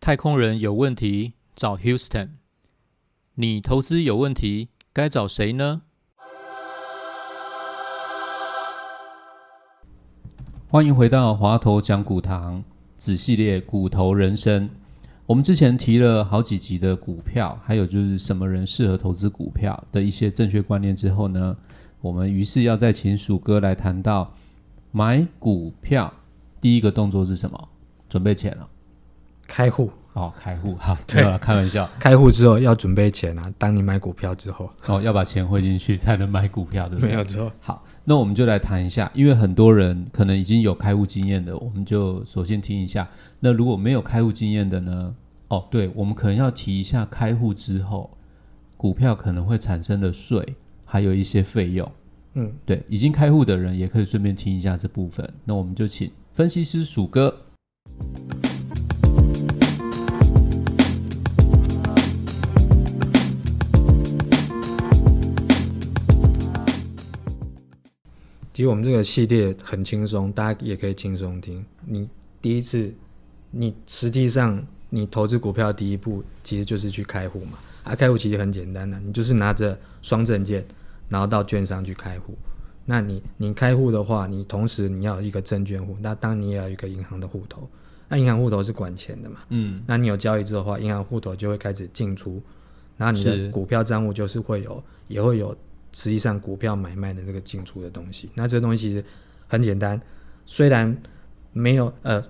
太空人有问题找 Houston，你投资有问题该找谁呢？欢迎回到华头讲股堂子系列骨头人生。我们之前提了好几集的股票，还有就是什么人适合投资股票的一些正确观念之后呢，我们于是要再请鼠哥来谈到买股票第一个动作是什么？准备钱了。开户，哦，开户好，对了，开玩笑。开户之后要准备钱啊。当你买股票之后，哦，要把钱汇进去才能买股票，对不对？没有错。好，那我们就来谈一下，因为很多人可能已经有开户经验的，我们就首先听一下。那如果没有开户经验的呢？哦，对，我们可能要提一下开户之后股票可能会产生的税，还有一些费用。嗯，对，已经开户的人也可以顺便听一下这部分。那我们就请分析师鼠哥。其实我们这个系列很轻松，大家也可以轻松听。你第一次，你实际上你投资股票第一步其实就是去开户嘛。啊，开户其实很简单的，你就是拿着双证件，然后到券商去开户。那你你开户的话，你同时你要有一个证券户，那当你也要有一个银行的户头。那银行户头是管钱的嘛？嗯，那你有交易之后的话，银行户头就会开始进出，然后你的股票账户就是会有，也会有实际上股票买卖的这个进出的东西。那这个东西其实很简单，虽然没有呃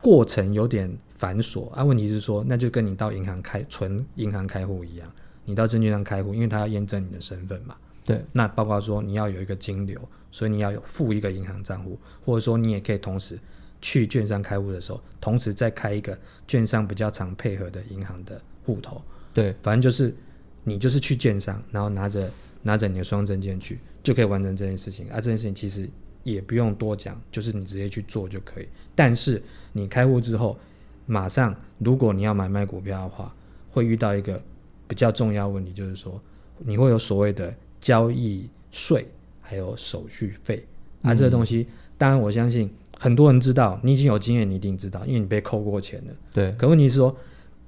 过程有点繁琐啊，问题是说，那就跟你到银行开存银行开户一样，你到证券上开户，因为他要验证你的身份嘛。对，那包括说你要有一个金流，所以你要有付一个银行账户，或者说你也可以同时去券商开户的时候，同时再开一个券商比较常配合的银行的户头。对，反正就是你就是去券商，然后拿着拿着你的双证件去，就可以完成这件事情。啊，这件事情其实也不用多讲，就是你直接去做就可以。但是你开户之后，马上如果你要买卖股票的话，会遇到一个比较重要问题，就是说你会有所谓的交易税，还有手续费啊，这个东西，当然我相信很多人知道，你已经有经验，你一定知道，因为你被扣过钱了。对，可问题是说，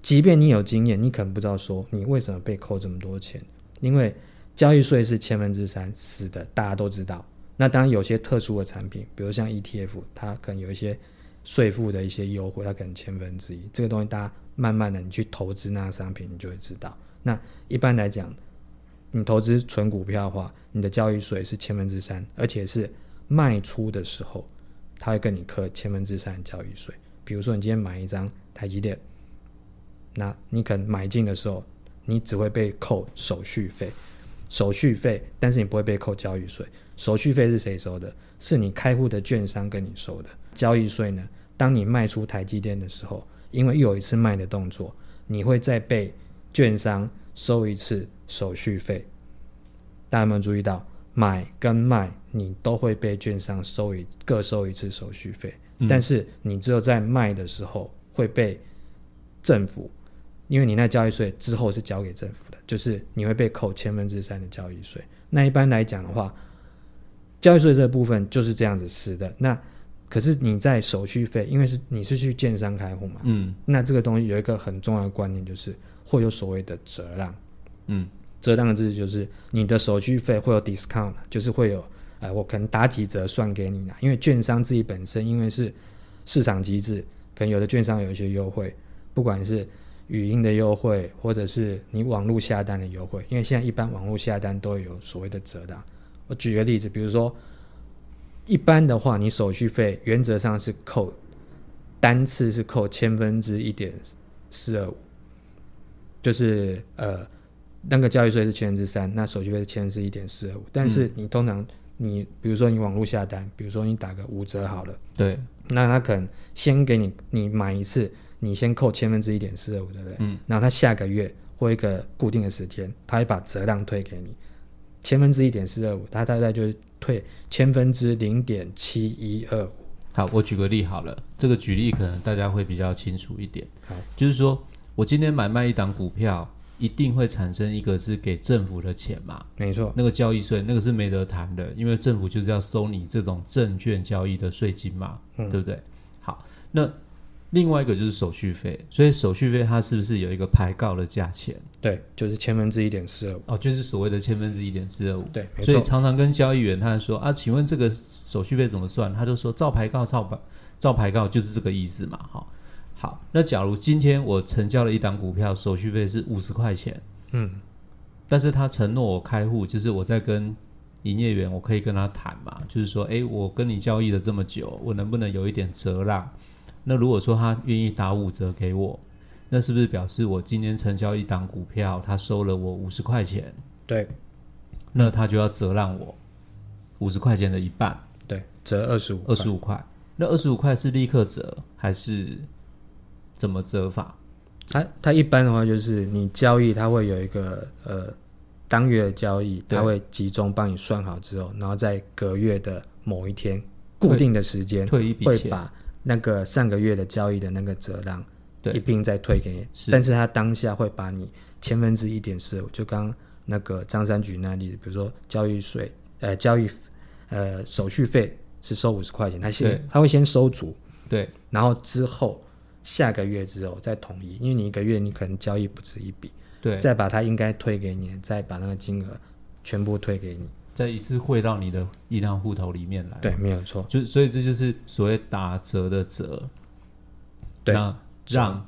即便你有经验，你可能不知道说你为什么被扣这么多钱，因为交易税是千分之三，死的，大家都知道。那当然有些特殊的产品，比如像 ETF，它可能有一些税负的一些优惠，它可能千分之一。这个东西大家慢慢的你去投资那个商品，你就会知道。那一般来讲，你投资纯股票的话，你的交易税是千分之三，而且是卖出的时候，它会跟你扣千分之三的交易税。比如说你今天买一张台积电，那你可能买进的时候，你只会被扣手续费，手续费，但是你不会被扣交易税。手续费是谁收的？是你开户的券商跟你收的。交易税呢？当你卖出台积电的时候，因为又有一次卖的动作，你会再被券商收一次手续费。大家有没有注意到，买跟卖你都会被券商收一各收一次手续费，嗯但是你只有在卖的时候会被政府，因为你那交易税之后是交给政府的，就是你会被扣千分之三的交易税。那一般来讲的话，交易税这部分就是这样子死的。那可是你在手续费，因为是你是去建商开户嘛，嗯那这个东西有一个很重要的观念，就是会有所谓的折让。嗯，折让的字就是你的手续费会有 discount，就是会有，呃，我可能打几折算给你啦。因为券商自己本身因为是市场机制，可能有的券商有一些优惠，不管是语音的优惠，或者是你网络下单的优惠，因为现在一般网络下单都有所谓的折让。我举个例子，比如说，一般的话，你手续费原则上是扣单次是扣千分之一点四二五，就是呃那个交易税是千分之三，那手续费是千分之一点四二五。但是你通常你比如说你网络下单，比如说你打个五折好了，对，那他可能先给你你买一次，你先扣千分之一点四二五，对不对？嗯。然后他下个月或一个固定的时间，他会把折让退给你，千分之一点四二五，他大概就是退千分之零点七一二五。好，我举个例好了，这个举例可能大家会比较清楚一点。好，就是说我今天买卖一档股票，一定会产生一个是给政府的钱嘛，没错，那个交易税那个是没得谈的，因为政府就是要收你这种证券交易的税金嘛，嗯对不对？好，那另外一个就是手续费，所以手续费它是不是有一个排告的价钱？对，就是千分之一点四二五，哦，就是所谓的千分之一点四二五。对，没所以，常常跟交易员他说啊，请问这个手续费怎么算？他就说照排告，照排照排告就是这个意思嘛。好，好，那假如今天我成交了一档股票，手续费是五十块钱，嗯，但是他承诺我开户，就是我在跟营业员，我可以跟他谈嘛，就是说，诶，我跟你交易了这么久，我能不能有一点折让？那如果说他愿意打五折给我，那是不是表示我今天成交一档股票，他收了我五十块钱，对。那他就要折让我五十块钱的一半，对，折二十五，二十五块。那二十五块是立刻折还是怎么折法？他他一般的话就是你交易，他会有一个呃当月的交易，对。它会集中帮你算好之后，然后在隔月的某一天固定的时间，退一笔钱，会把那个上个月的交易的那个折让对。一并再退给你，是。但是他当下会把你千分之一点四五，就刚刚那个张三举那例子，比如说交易税，呃，交易呃手续费是收五十块钱，他先他会先收足，对。然后之后下个月之后再统一，因为你一个月你可能交易不止一笔，对，再把它应该退给你，再把那个金额全部退给你。再一次汇到你的银行户头里面来。对，没有错。就所以这就是所谓打折的折，对那让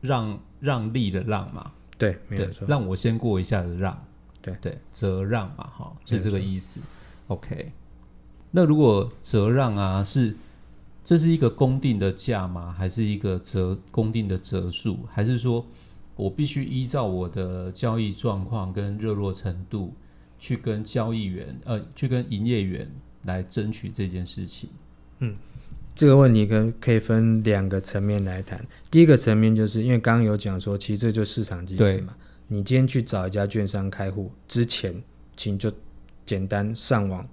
让让利的让嘛，对，没有，错。让我先过一下的让，对对，折让嘛，哈，是这个意思。OK，那如果折让啊，是这是一个公定的价吗？还是一个折公定的折数？还是说我必须依照我的交易状况跟热络程度，去跟交易员呃，去跟营业员来争取这件事情？嗯这个问题跟可以分两个层面来谈。第一个层面就是因为刚刚有讲说，其实这就是市场机制嘛。你今天去找一家券商开户之前，请就简单上网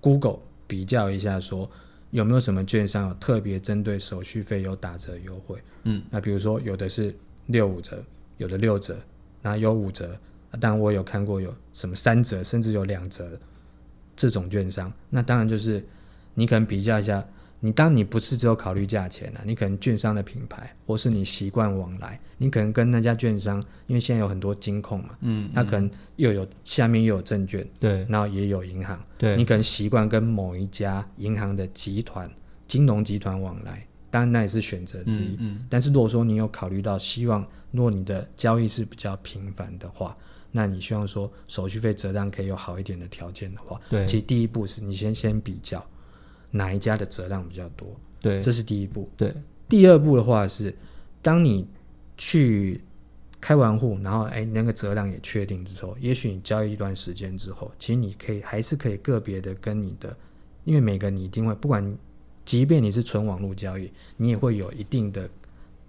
Google 比较一下，说有没有什么券商有特别针对手续费有打折优惠。嗯，那比如说有的是六五折，有的六折，那有五折。啊当然我有看过有什么三折，甚至有两折这种券商。那当然就是你可能比较一下。你当你不是只有考虑价钱啊，你可能券商的品牌，或是你习惯往来，你可能跟那家券商，因为现在有很多金控嘛，嗯，那可能又有下面又有证券，对然后也有银行，对，你可能习惯跟某一家银行的集团、金融集团往来，当然那也是选择之一。嗯嗯但是如果说你有考虑到希望，如果你的交易是比较频繁的话，那你希望说手续费折让可以有好一点的条件的话，对其实第一步是你先先比较哪一家的折让比较多，对这是第一步。对第二步的话是，当你去开完户，然后哎那个折让也确定之后，也许你交易一段时间之后，其实你可以还是可以个别的跟你的，因为每个你一定会，不管即便你是纯网络交易，你也会有一定的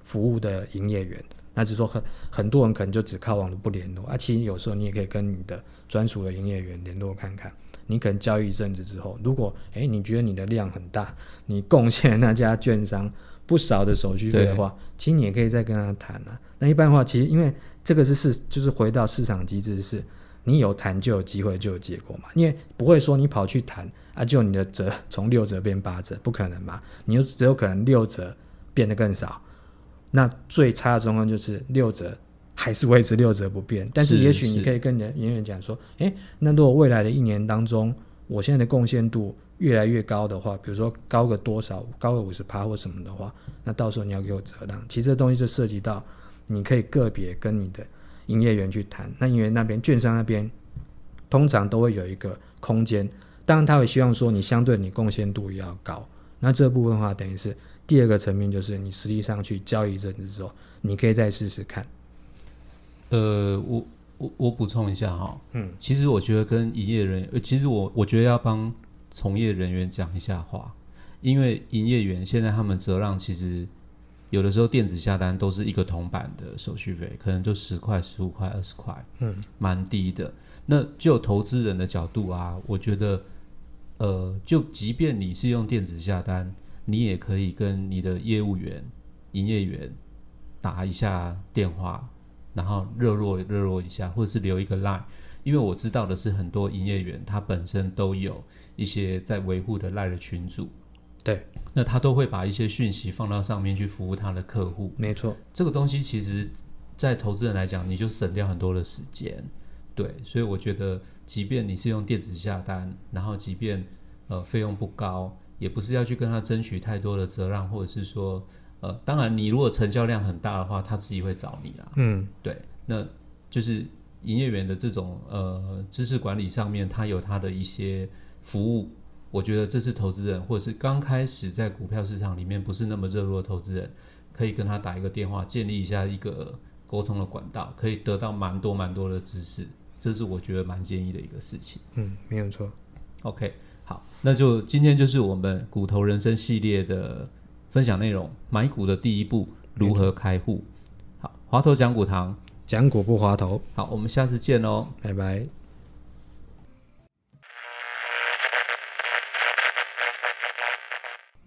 服务的营业员。那就是说很很多人可能就只靠网络不联络啊，其实有时候你也可以跟你的专属的营业员联络看看。你可能交易一阵子之后，如果哎你觉得你的量很大，你贡献那家券商不少的手续费的话，其实你也可以再跟他谈啊。那一般的话，其实因为这个是市，就是回到市场机制是，你有谈就有机会就有结果嘛。因为不会说你跑去谈啊，就你的折从六折变八折，不可能嘛。你就只有可能六折变得更少。那最差的状况就是六折还是维持六折不变，但是是也许你可以跟你的营业员讲说，诶，那如果未来的一年当中，我现在的贡献度越来越高的话，比如说高个多少，高个五十趴或什么的话，那到时候你要给我折让。其实这东西就涉及到你可以个别跟你的营业员去谈，那因为那边券商那边通常都会有一个空间，当然他会希望说你相对你贡献度也要高。那这部分的话，等于是第二个层面，就是你实际上去交易一阵子之后，你可以再试试看。呃，我我我补充一下哈，嗯，其实我觉得跟营业人，呃，其实我我觉得要帮从业人员讲一下话，因为营业员现在他们折让其实有的时候电子下单都是一个铜板的手续费，可能就十块、十五块、二十块，嗯，蛮低的。那就投资人的角度啊，我觉得，呃，就即便你是用电子下单，你也可以跟你的业务员、营业员打一下电话，然后热络热络一下，或者是留一个 line，因为我知道的是很多营业员他本身都有一些在维护的 line 的群组，对，那他都会把一些讯息放到上面去服务他的客户。没错，这个东西其实，在投资人来讲，你就省掉很多的时间。对，所以我觉得，即便你是用电子下单，然后即便呃费用不高，也不是要去跟他争取太多的责让，或者是说，呃，当然你如果成交量很大的话，他自己会找你啦。嗯，对，那就是营业员的这种呃知识管理上面，他有他的一些服务。我觉得这是投资人，或者是刚开始在股票市场里面不是那么热络的投资人，可以跟他打一个电话，建立一下一个沟通的管道，可以得到蛮多蛮多的知识。这是我觉得蛮建议的一个事情。嗯，没有错。OK，好，那就今天就是我们股头人生系列的分享内容，买股的第一步如何开户。好，华头讲股堂，讲股不滑头，好，我们下次见哦。拜拜。